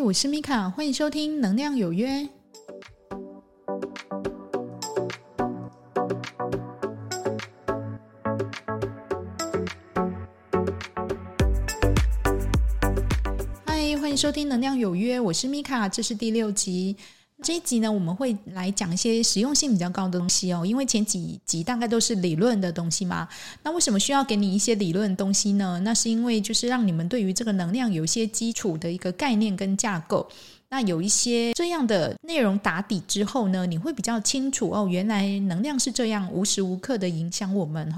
我是米卡，欢迎收听《能量有约》。嗨，欢迎收听《能量有约》，我是米卡，这是第六集。这一集呢，我们会来讲一些实用性比较高的东西哦。因为前几集大概都是理论的东西嘛，那为什么需要给你一些理论的东西呢？那是因为就是让你们对于这个能量有一些基础的一个概念跟架构。那有一些这样的内容打底之后呢，你会比较清楚哦，原来能量是这样无时无刻的影响我们。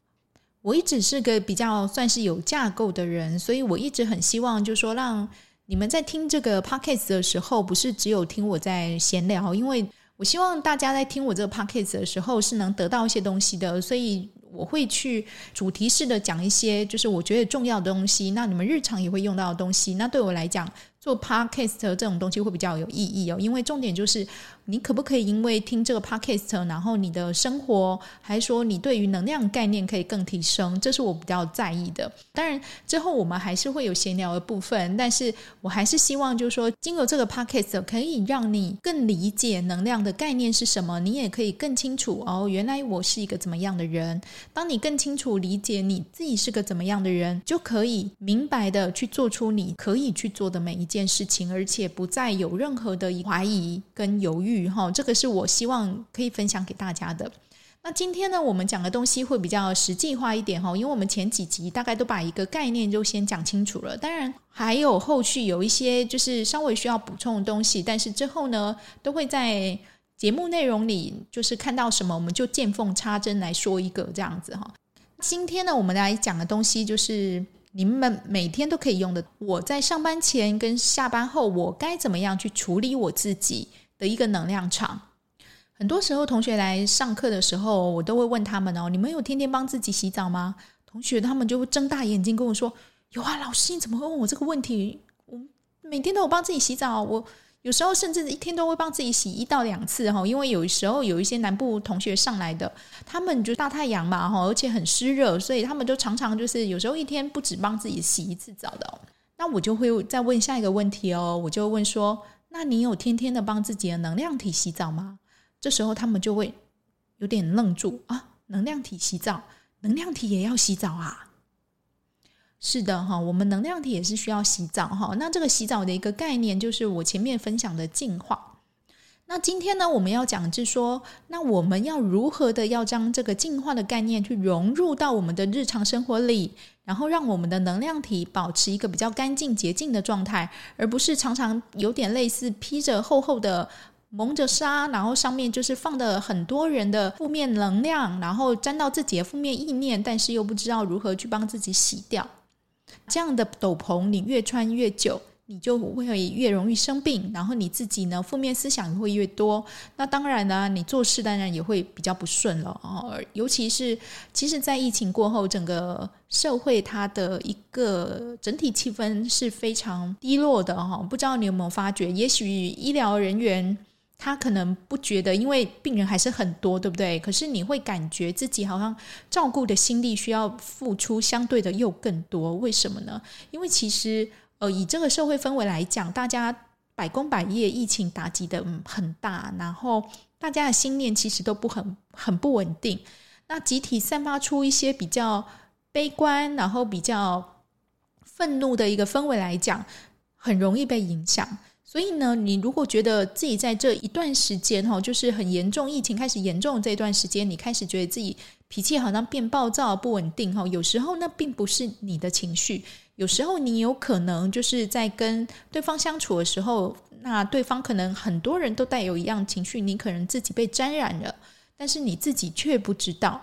我一直是个比较算是有架构的人，所以我一直很希望就是说让。你们在听这个 podcast 的时候，不是只有听我在闲聊，因为我希望大家在听我这个 podcast 的时候是能得到一些东西的，所以我会去主题式的讲一些，就是我觉得重要的东西，那你们日常也会用到的东西，那对我来讲。做 podcast 这种东西会比较有意义哦，因为重点就是你可不可以因为听这个 podcast，然后你的生活还说你对于能量概念可以更提升，这是我比较在意的。当然之后我们还是会有闲聊的部分，但是我还是希望就是说，经过这个 podcast 可以让你更理解能量的概念是什么，你也可以更清楚哦，原来我是一个怎么样的人。当你更清楚理解你自己是个怎么样的人，就可以明白的去做出你可以去做的每一件。件事情，而且不再有任何的怀疑跟犹豫，哈，这个是我希望可以分享给大家的。那今天呢，我们讲的东西会比较实际化一点，哈，因为我们前几集大概都把一个概念就先讲清楚了，当然还有后续有一些就是稍微需要补充的东西，但是之后呢，都会在节目内容里就是看到什么，我们就见缝插针来说一个这样子，哈。今天呢，我们来讲的东西就是。你们每天都可以用的。我在上班前跟下班后，我该怎么样去处理我自己的一个能量场？很多时候，同学来上课的时候，我都会问他们哦：“你们有天天帮自己洗澡吗？”同学他们就会睁大眼睛跟我说：“有啊，老师，你怎么会问我这个问题？我每天都有帮自己洗澡，我。”有时候甚至一天都会帮自己洗一到两次哈，因为有时候有一些南部同学上来的，他们就大太阳嘛哈，而且很湿热，所以他们就常常就是有时候一天不止帮自己洗一次澡的。那我就会再问下一个问题哦，我就问说：那你有天天的帮自己的能量体洗澡吗？这时候他们就会有点愣住啊，能量体洗澡，能量体也要洗澡啊？是的哈，我们能量体也是需要洗澡哈。那这个洗澡的一个概念，就是我前面分享的净化。那今天呢，我们要讲就是说，那我们要如何的要将这个净化的概念去融入到我们的日常生活里，然后让我们的能量体保持一个比较干净洁净的状态，而不是常常有点类似披着厚厚的蒙着纱，然后上面就是放的很多人的负面能量，然后沾到自己的负面意念，但是又不知道如何去帮自己洗掉。这样的斗篷，你越穿越久，你就会越容易生病。然后你自己呢，负面思想也会越多。那当然呢，你做事当然也会比较不顺了哦。尤其是，其实，在疫情过后，整个社会它的一个整体气氛是非常低落的哈。不知道你有没有发觉？也许医疗人员。他可能不觉得，因为病人还是很多，对不对？可是你会感觉自己好像照顾的心力需要付出相对的又更多，为什么呢？因为其实，呃，以这个社会氛围来讲，大家百工百业，疫情打击的很大，然后大家的心念其实都不很很不稳定，那集体散发出一些比较悲观，然后比较愤怒的一个氛围来讲，很容易被影响。所以呢，你如果觉得自己在这一段时间哈，就是很严重，疫情开始严重的这段时间，你开始觉得自己脾气好像变暴躁、不稳定哈，有时候那并不是你的情绪，有时候你有可能就是在跟对方相处的时候，那对方可能很多人都带有一样情绪，你可能自己被沾染了，但是你自己却不知道。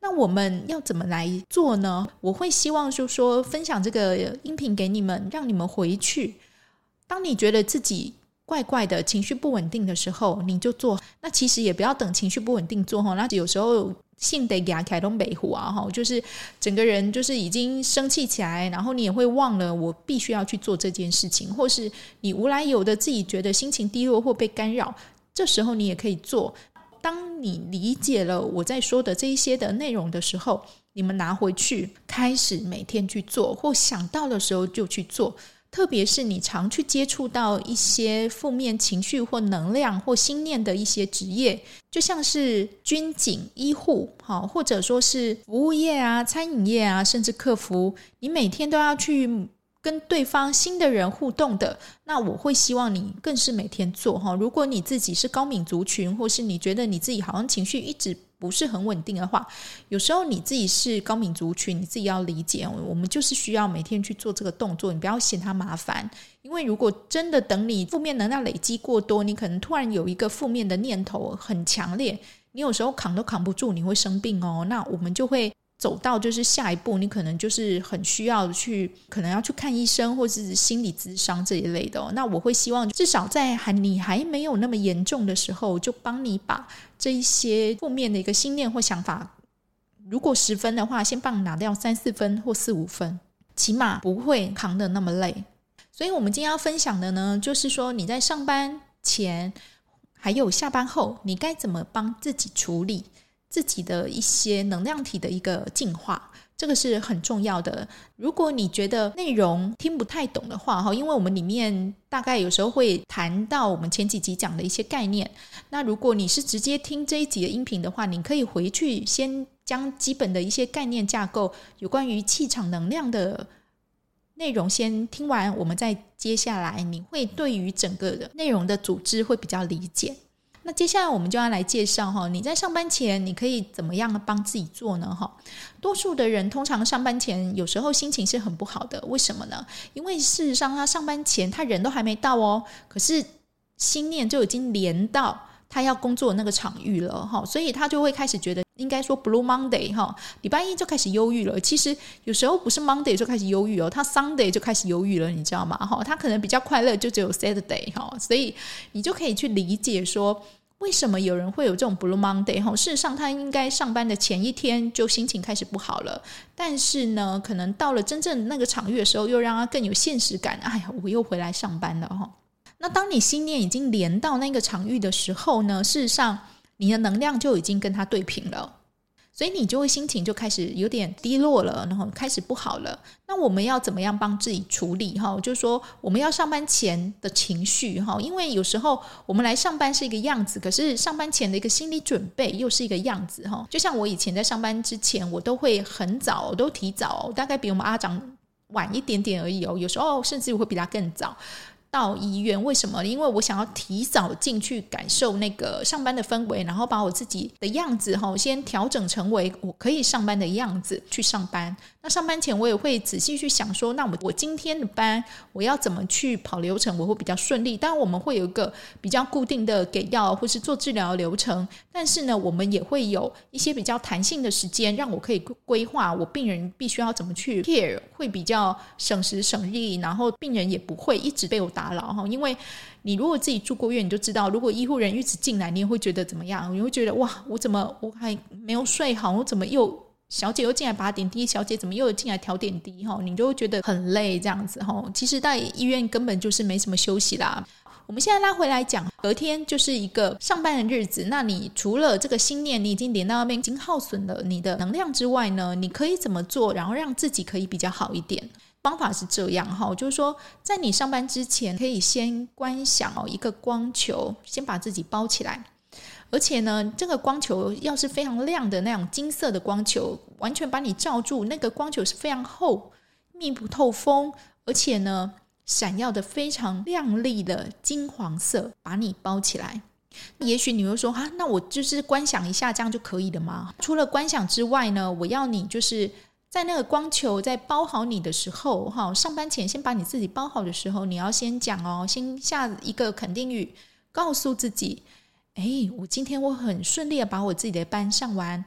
那我们要怎么来做呢？我会希望就说分享这个音频给你们，让你们回去。当你觉得自己怪怪的情绪不稳定的时候，你就做。那其实也不要等情绪不稳定做哈。那有时候性得给他开东北湖啊哈，就是整个人就是已经生气起来，然后你也会忘了我必须要去做这件事情，或是你无来由的自己觉得心情低落或被干扰，这时候你也可以做。当你理解了我在说的这一些的内容的时候，你们拿回去开始每天去做，或想到的时候就去做。特别是你常去接触到一些负面情绪或能量或心念的一些职业，就像是军警、医护，好，或者说是服务业啊、餐饮业啊，甚至客服，你每天都要去跟对方新的人互动的，那我会希望你更是每天做哈。如果你自己是高敏族群，或是你觉得你自己好像情绪一直不是很稳定的话，有时候你自己是高敏族群，你自己要理解，我们就是需要每天去做这个动作，你不要嫌它麻烦。因为如果真的等你负面能量累积过多，你可能突然有一个负面的念头很强烈，你有时候扛都扛不住，你会生病哦。那我们就会。走到就是下一步，你可能就是很需要去，可能要去看医生，或是心理咨商这一类的。那我会希望至少在还你还没有那么严重的时候，就帮你把这一些负面的一个心念或想法，如果十分的话，先帮你拿掉三四分或四五分，起码不会扛得那么累。所以我们今天要分享的呢，就是说你在上班前还有下班后，你该怎么帮自己处理。自己的一些能量体的一个进化，这个是很重要的。如果你觉得内容听不太懂的话，哈，因为我们里面大概有时候会谈到我们前几集讲的一些概念。那如果你是直接听这一集的音频的话，你可以回去先将基本的一些概念架构，有关于气场能量的内容先听完，我们再接下来你会对于整个的内容的组织会比较理解。那接下来我们就要来介绍哈，你在上班前你可以怎么样帮自己做呢？哈，多数的人通常上班前有时候心情是很不好的，为什么呢？因为事实上他上班前他人都还没到哦，可是心念就已经连到他要工作的那个场域了哈，所以他就会开始觉得应该说 Blue Monday 哈，礼拜一就开始忧郁了。其实有时候不是 Monday 就开始忧郁哦，他 Sunday 就开始忧郁了，你知道吗？哈，他可能比较快乐就只有 Saturday 哈，所以你就可以去理解说。为什么有人会有这种 Blue Monday？哈，事实上他应该上班的前一天就心情开始不好了，但是呢，可能到了真正那个场域的时候，又让他更有现实感。哎呀，我又回来上班了哈。那当你心念已经连到那个场域的时候呢，事实上你的能量就已经跟他对平了。所以你就会心情就开始有点低落了，然后开始不好了。那我们要怎么样帮自己处理？哈，就是说我们要上班前的情绪，哈，因为有时候我们来上班是一个样子，可是上班前的一个心理准备又是一个样子，哈。就像我以前在上班之前，我都会很早，都提早，大概比我们阿长晚一点点而已哦。有时候甚至会比他更早。到医院，为什么？因为我想要提早进去感受那个上班的氛围，然后把我自己的样子哈，先调整成为我可以上班的样子去上班。上班前我也会仔细去想说，那我我今天的班我要怎么去跑流程，我会比较顺利。当然我们会有一个比较固定的给药或是做治疗流程，但是呢，我们也会有一些比较弹性的时间，让我可以规划我病人必须要怎么去 care，会比较省时省力，然后病人也不会一直被我。打扰哈，因为你如果自己住过院，你就知道，如果医护人员一直进来，你也会觉得怎么样？你会觉得哇，我怎么我还没有睡好？我怎么又小姐又进来拔点滴？小姐怎么又进来调点滴？哈，你就会觉得很累这样子哈。其实，在医院根本就是没什么休息啦。我们现在拉回来讲，隔天就是一个上班的日子。那你除了这个心念，你已经连到那边，已经耗损了你的能量之外呢，你可以怎么做，然后让自己可以比较好一点？方法是这样哈，就是说，在你上班之前，可以先观想哦一个光球，先把自己包起来。而且呢，这个光球要是非常亮的那种金色的光球，完全把你罩住。那个光球是非常厚、密不透风，而且呢，闪耀的非常亮丽的金黄色，把你包起来。也许你会说啊，那我就是观想一下，这样就可以了吗？除了观想之外呢，我要你就是。在那个光球在包好你的时候，哈，上班前先把你自己包好的时候，你要先讲哦，先下一个肯定语，告诉自己，哎，我今天我很顺利的把我自己的班上完，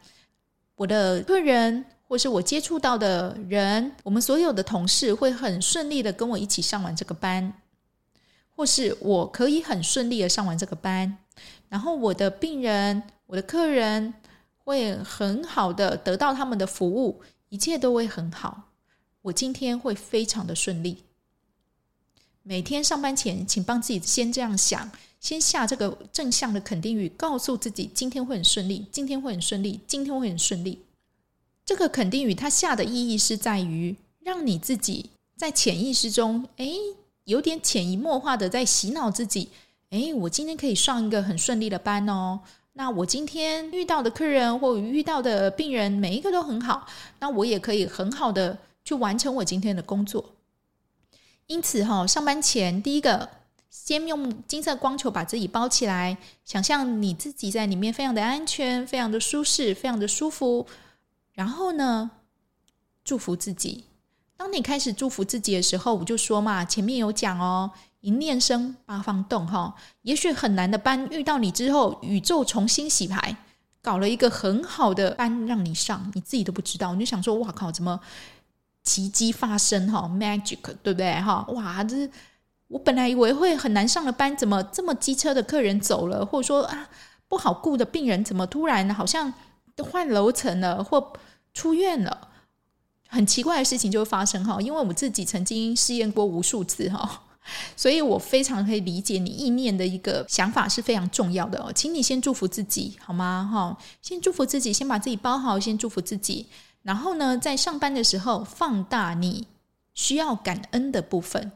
我的客人或是我接触到的人，我们所有的同事会很顺利的跟我一起上完这个班，或是我可以很顺利的上完这个班，然后我的病人、我的客人会很好的得到他们的服务。一切都会很好，我今天会非常的顺利。每天上班前，请帮自己先这样想，先下这个正向的肯定语，告诉自己今天会很顺利，今天会很顺利，今天会很顺利。这个肯定语它下的意义是在于让你自己在潜意识中，诶，有点潜移默化的在洗脑自己。诶，我今天可以上一个很顺利的班哦。那我今天遇到的客人或遇到的病人，每一个都很好，那我也可以很好的去完成我今天的工作。因此，哈，上班前第一个，先用金色光球把自己包起来，想象你自己在里面非常的安全、非常的舒适、非常的舒服。然后呢，祝福自己。当你开始祝福自己的时候，我就说嘛，前面有讲哦。一念生，八方动，哈！也许很难的班遇到你之后，宇宙重新洗牌，搞了一个很好的班让你上，你自己都不知道。你就想说：“哇靠，怎么奇迹发生？哈，magic，对不对？哈，哇，这是我本来以为会很难上的班，怎么这么机车的客人走了，或者说啊不好顾的病人，怎么突然好像都换楼层了，或出院了？很奇怪的事情就会发生，哈！因为我自己曾经试验过无数次，哈。”所以我非常可以理解你意念的一个想法是非常重要的哦，请你先祝福自己好吗？哈，先祝福自己，先把自己包好，先祝福自己。然后呢，在上班的时候放大你需要感恩的部分。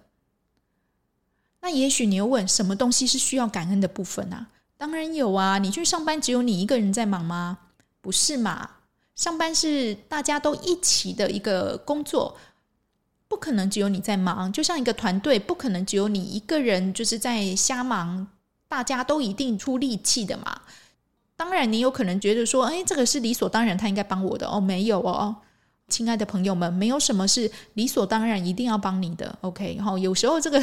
那也许你又问，什么东西是需要感恩的部分啊？当然有啊，你去上班只有你一个人在忙吗？不是嘛？上班是大家都一起的一个工作。不可能只有你在忙，就像一个团队，不可能只有你一个人就是在瞎忙，大家都一定出力气的嘛。当然，你有可能觉得说，哎，这个是理所当然，他应该帮我的哦。没有哦，亲爱的朋友们，没有什么是理所当然一定要帮你的。OK，然后，有时候这个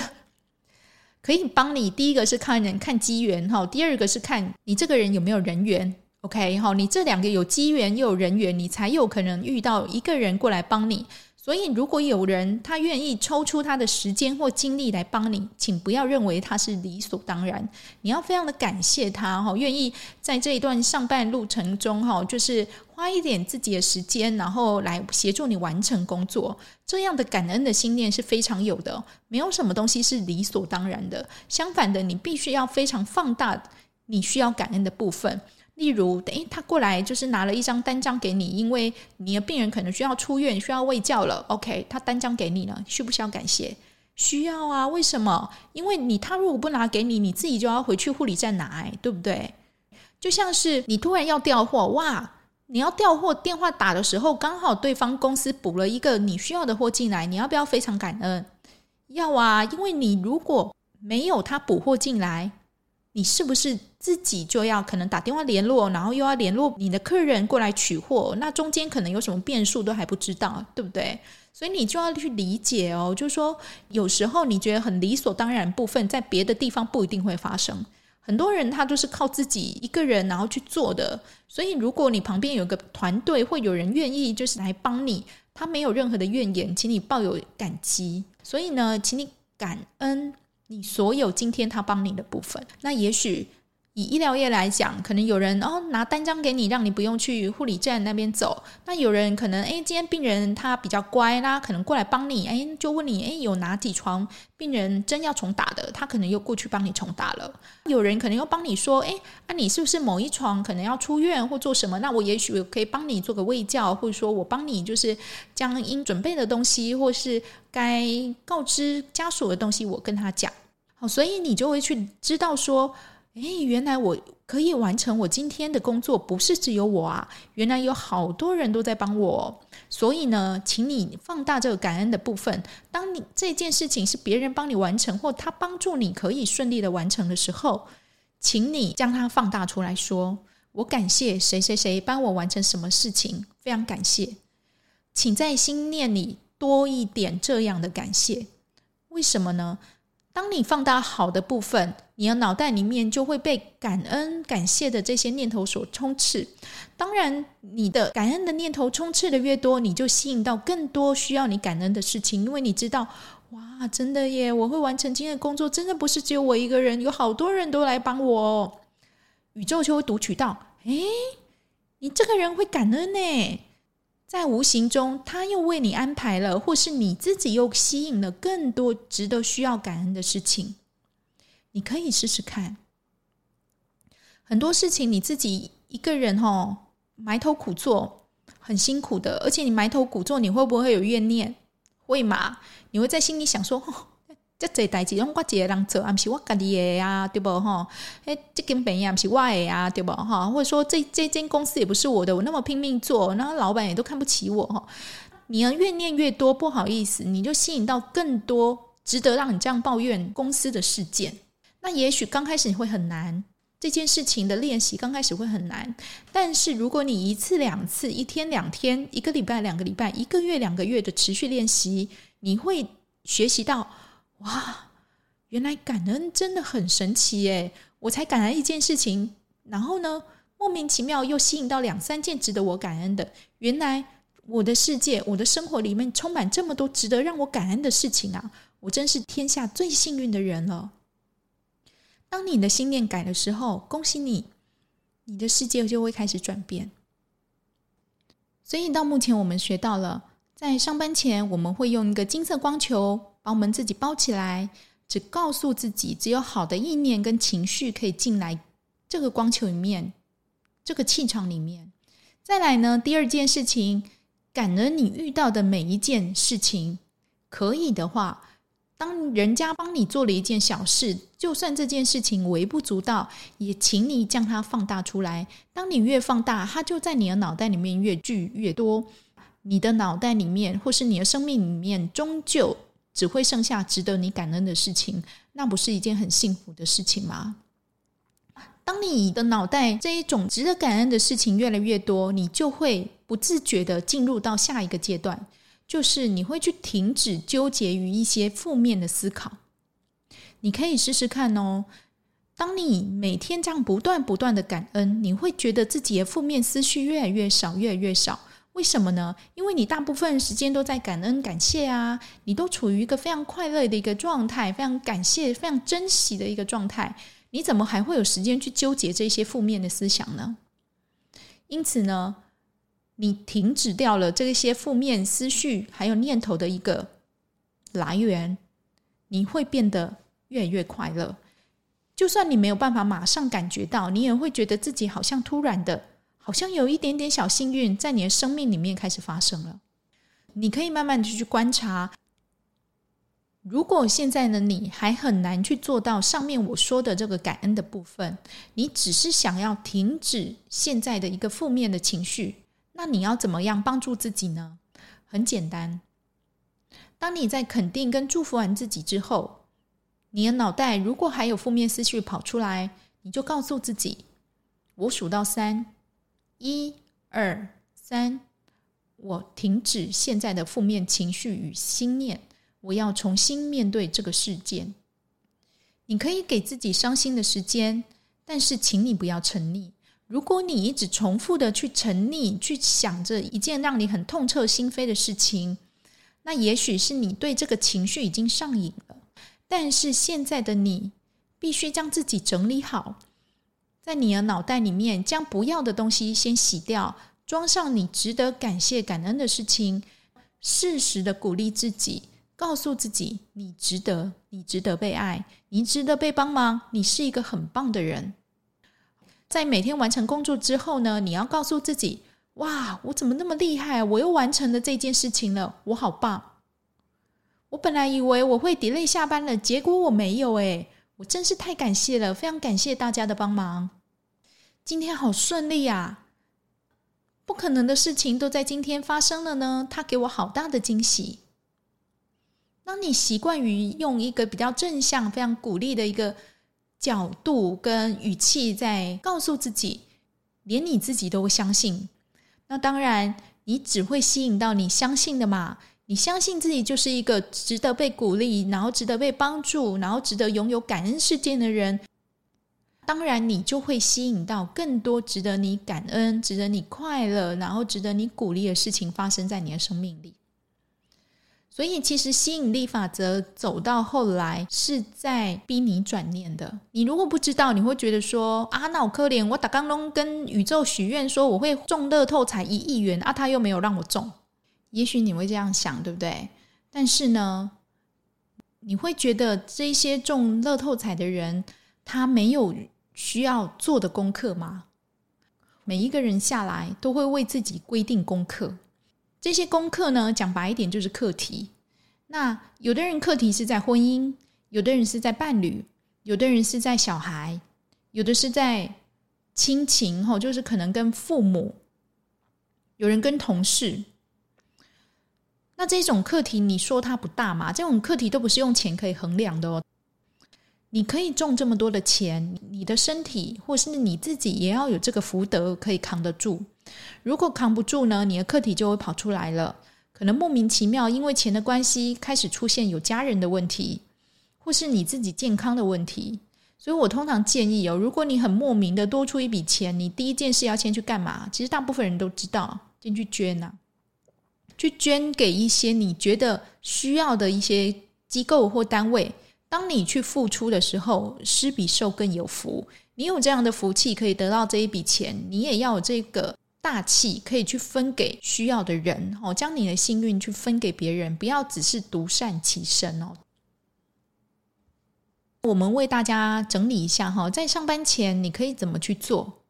可以帮你。第一个是看人看机缘哈，第二个是看你这个人有没有人缘。OK，哈，你这两个有机缘又有人缘，你才有可能遇到一个人过来帮你。所以，如果有人他愿意抽出他的时间或精力来帮你，请不要认为他是理所当然。你要非常的感谢他哈，愿意在这一段上班路程中哈，就是花一点自己的时间，然后来协助你完成工作。这样的感恩的心念是非常有的，没有什么东西是理所当然的。相反的，你必须要非常放大你需要感恩的部分。例如，诶，他过来就是拿了一张单张给你，因为你的病人可能需要出院，需要喂教了。OK，他单张给你了，需不需要感谢？需要啊。为什么？因为你他如果不拿给你，你自己就要回去护理站拿，对不对？就像是你突然要调货，哇，你要调货，电话打的时候刚好对方公司补了一个你需要的货进来，你要不要非常感恩？要啊，因为你如果没有他补货进来。你是不是自己就要可能打电话联络，然后又要联络你的客人过来取货？那中间可能有什么变数都还不知道，对不对？所以你就要去理解哦，就是说有时候你觉得很理所当然部分，在别的地方不一定会发生。很多人他都是靠自己一个人然后去做的，所以如果你旁边有个团队，会有人愿意就是来帮你，他没有任何的怨言，请你抱有感激。所以呢，请你感恩。你所有今天他帮你的部分，那也许以医疗业来讲，可能有人哦拿单张给你，让你不用去护理站那边走。那有人可能诶，今天病人他比较乖啦，可能过来帮你，诶，就问你诶，有哪几床病人针要重打的，他可能又过去帮你重打了。有人可能又帮你说，诶，啊你是不是某一床可能要出院或做什么？那我也许可以帮你做个卫教，或者说我帮你就是将应准备的东西，或是该告知家属的东西，我跟他讲。好，所以你就会去知道说，诶，原来我可以完成我今天的工作，不是只有我啊，原来有好多人都在帮我。所以呢，请你放大这个感恩的部分。当你这件事情是别人帮你完成，或他帮助你可以顺利的完成的时候，请你将它放大出来说，我感谢谁谁谁帮我完成什么事情，非常感谢。请在心念里多一点这样的感谢。为什么呢？当你放大好的部分，你的脑袋里面就会被感恩、感谢的这些念头所充斥。当然，你的感恩的念头充斥的越多，你就吸引到更多需要你感恩的事情。因为你知道，哇，真的耶！我会完成今天的工作，真的不是只有我一个人，有好多人都来帮我。宇宙就会读取到，诶，你这个人会感恩呢。在无形中，他又为你安排了，或是你自己又吸引了更多值得需要感恩的事情。你可以试试看，很多事情你自己一个人哦，埋头苦做，很辛苦的。而且你埋头苦做，你会不会有怨念？会吗？你会在心里想说：“，这这代志拢我一个人做，啊，不是我家己的呀，对不哈？诶，这间病院不是我的呀，对不哈？或者说这这间公司也不是我的，我那么拼命做，然后老板也都看不起我哈。你要越念越多，不好意思，你就吸引到更多值得让你这样抱怨公司的事件。那也许刚开始你会很难，这件事情的练习刚开始会很难，但是如果你一次两次，一天两天，一个礼拜两个礼拜，一个月两个月的持续练习，你会学习到。哇，原来感恩真的很神奇耶！我才感恩一件事情，然后呢，莫名其妙又吸引到两三件值得我感恩的。原来我的世界、我的生活里面充满这么多值得让我感恩的事情啊！我真是天下最幸运的人了。当你的心念改的时候，恭喜你，你的世界就会开始转变。所以到目前，我们学到了，在上班前，我们会用一个金色光球。把我们自己包起来，只告诉自己，只有好的意念跟情绪可以进来这个光球里面，这个气场里面。再来呢，第二件事情，感恩你遇到的每一件事情。可以的话，当人家帮你做了一件小事，就算这件事情微不足道，也请你将它放大出来。当你越放大，它就在你的脑袋里面越聚越多。你的脑袋里面，或是你的生命里面，终究。只会剩下值得你感恩的事情，那不是一件很幸福的事情吗？当你的脑袋这一种值得感恩的事情越来越多，你就会不自觉的进入到下一个阶段，就是你会去停止纠结于一些负面的思考。你可以试试看哦。当你每天这样不断不断的感恩，你会觉得自己的负面思绪越来越少，越来越少。为什么呢？因为你大部分时间都在感恩、感谢啊，你都处于一个非常快乐的一个状态，非常感谢、非常珍惜的一个状态。你怎么还会有时间去纠结这些负面的思想呢？因此呢，你停止掉了这些负面思绪还有念头的一个来源，你会变得越来越快乐。就算你没有办法马上感觉到，你也会觉得自己好像突然的。好像有一点点小幸运在你的生命里面开始发生了。你可以慢慢的去观察。如果现在的你还很难去做到上面我说的这个感恩的部分，你只是想要停止现在的一个负面的情绪，那你要怎么样帮助自己呢？很简单，当你在肯定跟祝福完自己之后，你的脑袋如果还有负面思绪跑出来，你就告诉自己：我数到三。一、二、三，我停止现在的负面情绪与心念，我要重新面对这个事件。你可以给自己伤心的时间，但是请你不要沉溺。如果你一直重复的去沉溺，去想着一件让你很痛彻心扉的事情，那也许是你对这个情绪已经上瘾了。但是现在的你，必须将自己整理好。在你的脑袋里面，将不要的东西先洗掉，装上你值得感谢、感恩的事情，适时的鼓励自己，告诉自己你值得，你值得被爱，你值得被帮忙，你是一个很棒的人。在每天完成工作之后呢，你要告诉自己：哇，我怎么那么厉害？我又完成了这件事情了，我好棒！我本来以为我会 delay 下班了，结果我没有诶。我真是太感谢了，非常感谢大家的帮忙。今天好顺利呀！不可能的事情都在今天发生了呢，他给我好大的惊喜。当你习惯于用一个比较正向、非常鼓励的一个角度跟语气，在告诉自己，连你自己都会相信，那当然你只会吸引到你相信的嘛。你相信自己就是一个值得被鼓励，然后值得被帮助，然后值得拥有感恩事件的人。当然，你就会吸引到更多值得你感恩、值得你快乐，然后值得你鼓励的事情发生在你的生命里。所以，其实吸引力法则走到后来是在逼你转念的。你如果不知道，你会觉得说：“啊，那我可怜，我打刚龙跟宇宙许愿说我会中乐透彩一亿元，啊，他又没有让我中。”也许你会这样想，对不对？但是呢，你会觉得这些中乐透彩的人，他没有需要做的功课吗？每一个人下来都会为自己规定功课，这些功课呢，讲白一点就是课题。那有的人课题是在婚姻，有的人是在伴侣，有的人是在小孩，有的是在亲情，吼，就是可能跟父母，有人跟同事。那这种课题，你说它不大吗？这种课题都不是用钱可以衡量的哦。你可以种这么多的钱，你的身体或是你自己也要有这个福德可以扛得住。如果扛不住呢，你的课题就会跑出来了。可能莫名其妙因为钱的关系开始出现有家人的问题，或是你自己健康的问题。所以我通常建议哦，如果你很莫名的多出一笔钱，你第一件事要先去干嘛？其实大部分人都知道，先去捐呐，去捐给一些你觉得需要的一些机构或单位。当你去付出的时候，施比受更有福。你有这样的福气，可以得到这一笔钱，你也要有这个大气，可以去分给需要的人。哦，将你的幸运去分给别人，不要只是独善其身哦。我们为大家整理一下哈，在上班前你可以怎么去做？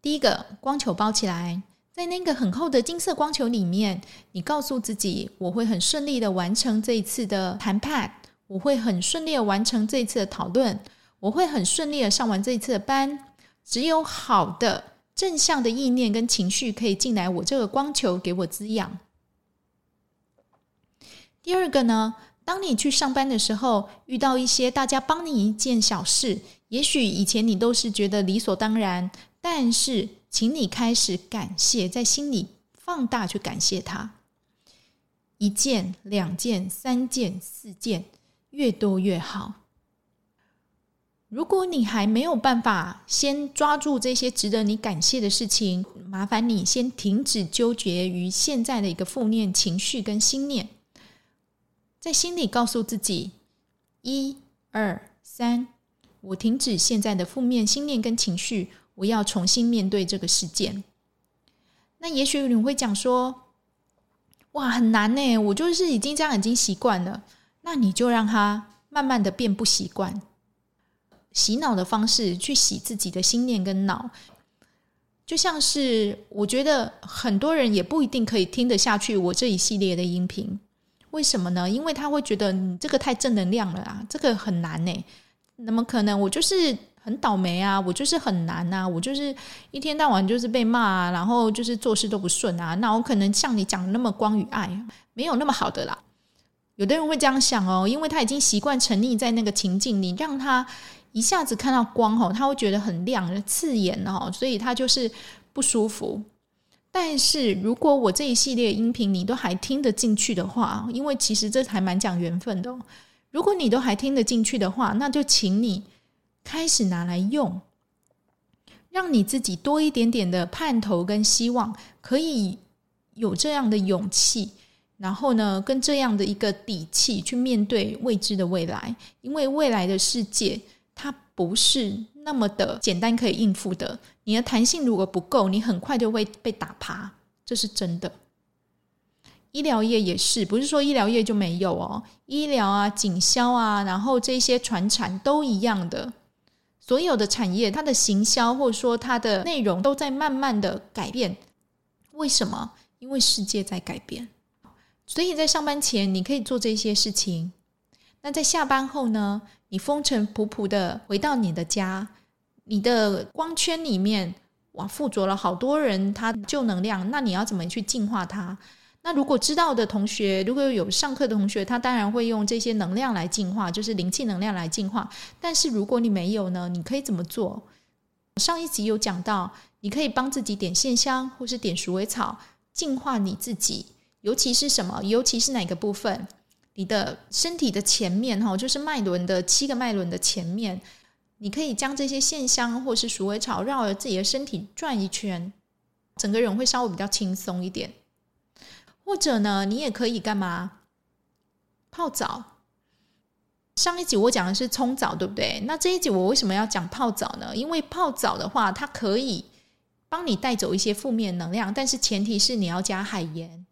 第一个，光球包起来，在那个很厚的金色光球里面，你告诉自己，我会很顺利的完成这一次的谈判。我会很顺利的完成这一次的讨论，我会很顺利的上完这一次的班。只有好的正向的意念跟情绪可以进来，我这个光球给我滋养。第二个呢，当你去上班的时候，遇到一些大家帮你一件小事，也许以前你都是觉得理所当然，但是请你开始感谢，在心里放大去感谢他，一件、两件、三件、四件。越多越好。如果你还没有办法先抓住这些值得你感谢的事情，麻烦你先停止纠结于现在的一个负面情绪跟心念，在心里告诉自己：一、二、三，我停止现在的负面心念跟情绪，我要重新面对这个事件。那也许你会讲说：“哇，很难呢，我就是已经这样，已经习惯了。”那你就让他慢慢的变不习惯，洗脑的方式去洗自己的心念跟脑，就像是我觉得很多人也不一定可以听得下去我这一系列的音频，为什么呢？因为他会觉得你这个太正能量了啊，这个很难呢。那么可能我就是很倒霉啊，我就是很难啊，我就是一天到晚就是被骂啊，然后就是做事都不顺啊，那我可能像你讲的那么光与爱，没有那么好的啦。有的人会这样想哦，因为他已经习惯沉溺在那个情境，你让他一下子看到光哦，他会觉得很亮、刺眼哦，所以他就是不舒服。但是如果我这一系列音频你都还听得进去的话，因为其实这还蛮讲缘分的。如果你都还听得进去的话，那就请你开始拿来用，让你自己多一点点的盼头跟希望，可以有这样的勇气。然后呢，跟这样的一个底气去面对未知的未来，因为未来的世界它不是那么的简单可以应付的。你的弹性如果不够，你很快就会被打趴，这是真的。医疗业也是，不是说医疗业就没有哦，医疗啊、警销啊，然后这些传产都一样的，所有的产业它的行销或者说它的内容都在慢慢的改变。为什么？因为世界在改变。所以在上班前，你可以做这些事情。那在下班后呢？你风尘仆仆的回到你的家，你的光圈里面，哇，附着了好多人，他旧能量。那你要怎么去净化它？那如果知道的同学，如果有上课的同学，他当然会用这些能量来净化，就是灵气能量来净化。但是如果你没有呢？你可以怎么做？上一集有讲到，你可以帮自己点线香，或是点鼠尾草，净化你自己。尤其是什么？尤其是哪个部分？你的身体的前面，哈，就是脉轮的七个脉轮的前面，你可以将这些线香或是鼠尾草绕着自己的身体转一圈，整个人会稍微比较轻松一点。或者呢，你也可以干嘛？泡澡。上一集我讲的是冲澡，对不对？那这一集我为什么要讲泡澡呢？因为泡澡的话，它可以帮你带走一些负面能量，但是前提是你要加海盐。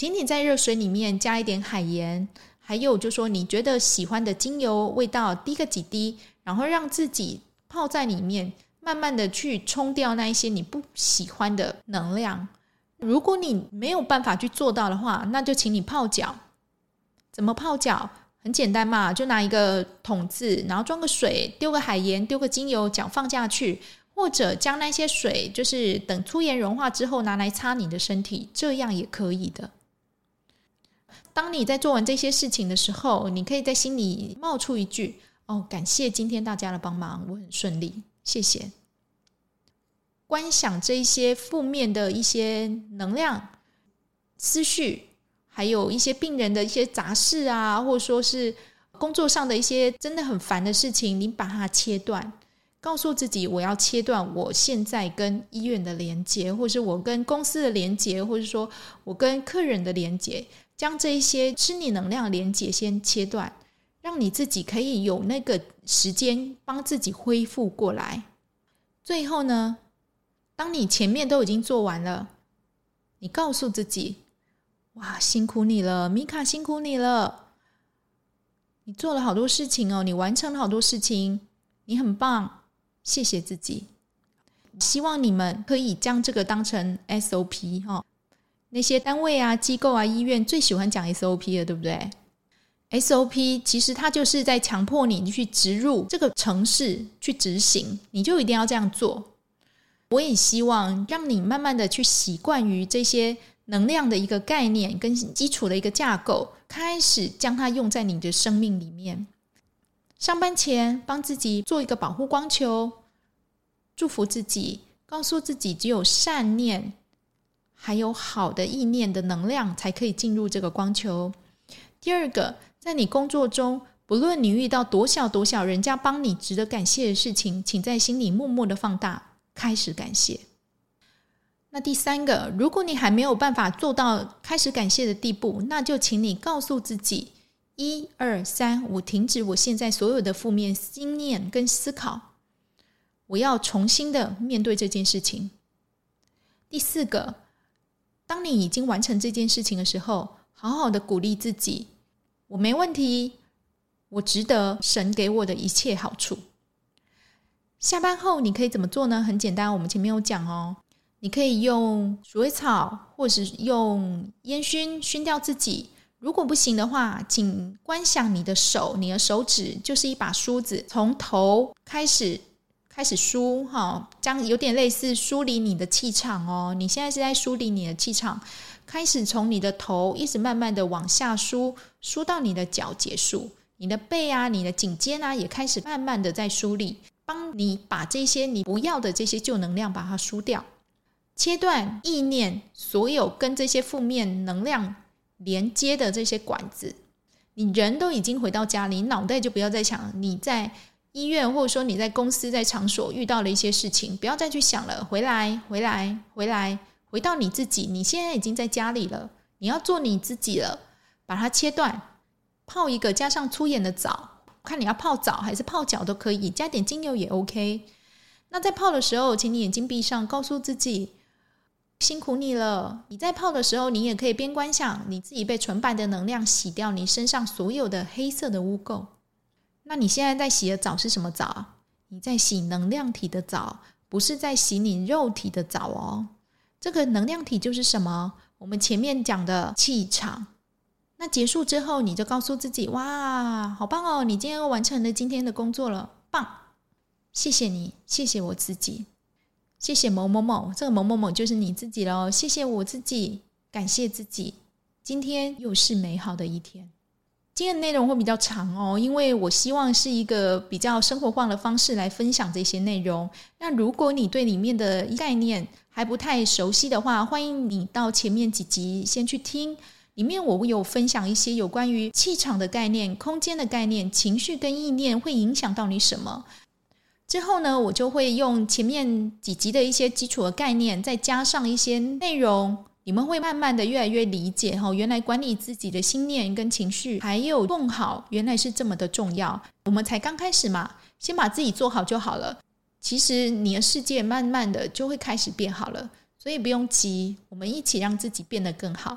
请你在热水里面加一点海盐，还有就说你觉得喜欢的精油味道滴个几滴，然后让自己泡在里面，慢慢的去冲掉那一些你不喜欢的能量。如果你没有办法去做到的话，那就请你泡脚。怎么泡脚？很简单嘛，就拿一个桶子，然后装个水，丢个海盐，丢个精油，脚放下去，或者将那些水，就是等粗盐融化之后拿来擦你的身体，这样也可以的。当你在做完这些事情的时候，你可以在心里冒出一句：“哦，感谢今天大家的帮忙，我很顺利，谢谢。”观想这一些负面的一些能量、思绪。还有一些病人的一些杂事啊，或者说是工作上的一些真的很烦的事情，你把它切断，告诉自己我要切断我现在跟医院的连接，或是我跟公司的连接，或者说我跟客人的连接，将这一些吃你能量连接先切断，让你自己可以有那个时间帮自己恢复过来。最后呢，当你前面都已经做完了，你告诉自己。哇，辛苦你了，米卡，辛苦你了！你做了好多事情哦，你完成了好多事情，你很棒，谢谢自己。希望你们可以将这个当成 SOP 哈。那些单位啊、机构啊、医院最喜欢讲 SOP 了，对不对？SOP 其实它就是在强迫你去植入这个程式去执行，你就一定要这样做。我也希望让你慢慢的去习惯于这些。能量的一个概念跟基础的一个架构，开始将它用在你的生命里面。上班前帮自己做一个保护光球，祝福自己，告诉自己只有善念，还有好的意念的能量才可以进入这个光球。第二个，在你工作中，不论你遇到多小多小人家帮你值得感谢的事情，请在心里默默的放大，开始感谢。那第三个，如果你还没有办法做到开始感谢的地步，那就请你告诉自己：一二三，我停止我现在所有的负面心念跟思考，我要重新的面对这件事情。第四个，当你已经完成这件事情的时候，好好的鼓励自己：我没问题，我值得神给我的一切好处。下班后你可以怎么做呢？很简单，我们前面有讲哦。你可以用鼠尾草，或是用烟熏熏掉自己。如果不行的话，请观想你的手，你的手指就是一把梳子，从头开始开始梳，哈，将有点类似梳理你的气场哦。你现在是在梳理你的气场，开始从你的头一直慢慢的往下梳，梳到你的脚结束，你的背啊，你的颈肩啊，也开始慢慢的在梳理，帮你把这些你不要的这些旧能量把它梳掉。切断意念，所有跟这些负面能量连接的这些管子，你人都已经回到家里，你脑袋就不要再想你在医院，或者说你在公司、在场所遇到了一些事情，不要再去想了。回来，回来，回来，回到你自己。你现在已经在家里了，你要做你自己了，把它切断，泡一个加上粗盐的澡，看你要泡澡还是泡脚都可以，加点精油也 OK。那在泡的时候，请你眼睛闭上，告诉自己。辛苦你了！你在泡的时候，你也可以边观想你自己被纯白的能量洗掉你身上所有的黑色的污垢。那你现在在洗的澡是什么澡？你在洗能量体的澡，不是在洗你肉体的澡哦。这个能量体就是什么？我们前面讲的气场。那结束之后，你就告诉自己：哇，好棒哦！你今天又完成了今天的工作了，棒！谢谢你，谢谢我自己。谢谢某某某，这个某某某就是你自己喽。谢谢我自己，感谢自己，今天又是美好的一天。今天的内容会比较长哦，因为我希望是一个比较生活化的方式来分享这些内容。那如果你对里面的概念还不太熟悉的话，欢迎你到前面几集先去听。里面我有分享一些有关于气场的概念、空间的概念、情绪跟意念会影响到你什么。之后呢，我就会用前面几集的一些基础的概念，再加上一些内容，你们会慢慢的越来越理解哈。原来管理自己的心念跟情绪，还有更好，原来是这么的重要。我们才刚开始嘛，先把自己做好就好了。其实你的世界慢慢的就会开始变好了，所以不用急，我们一起让自己变得更好。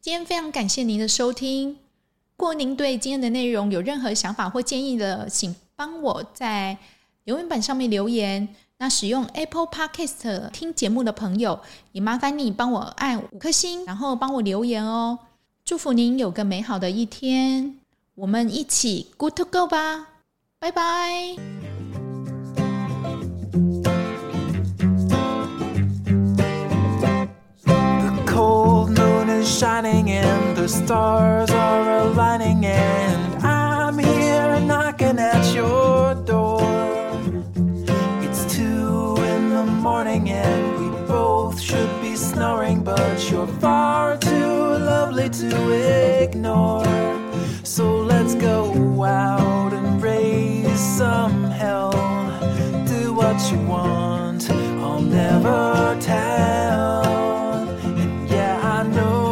今天非常感谢您的收听。如果您对今天的内容有任何想法或建议的，请帮我在。留言板上面留言，那使用 Apple Podcast 听节目的朋友，也麻烦你帮我按五颗星，然后帮我留言哦。祝福您有个美好的一天。我们一起 good to go 吧，拜拜。The cold moon is shining and the stars are aligning and I'm here knocking at but you're far too lovely to ignore. So let's go out and raise some hell. Do what you want, I'll never tell. And yeah, I know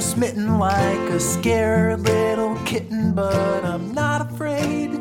I'm smitten like a scared little kitten, but I'm not afraid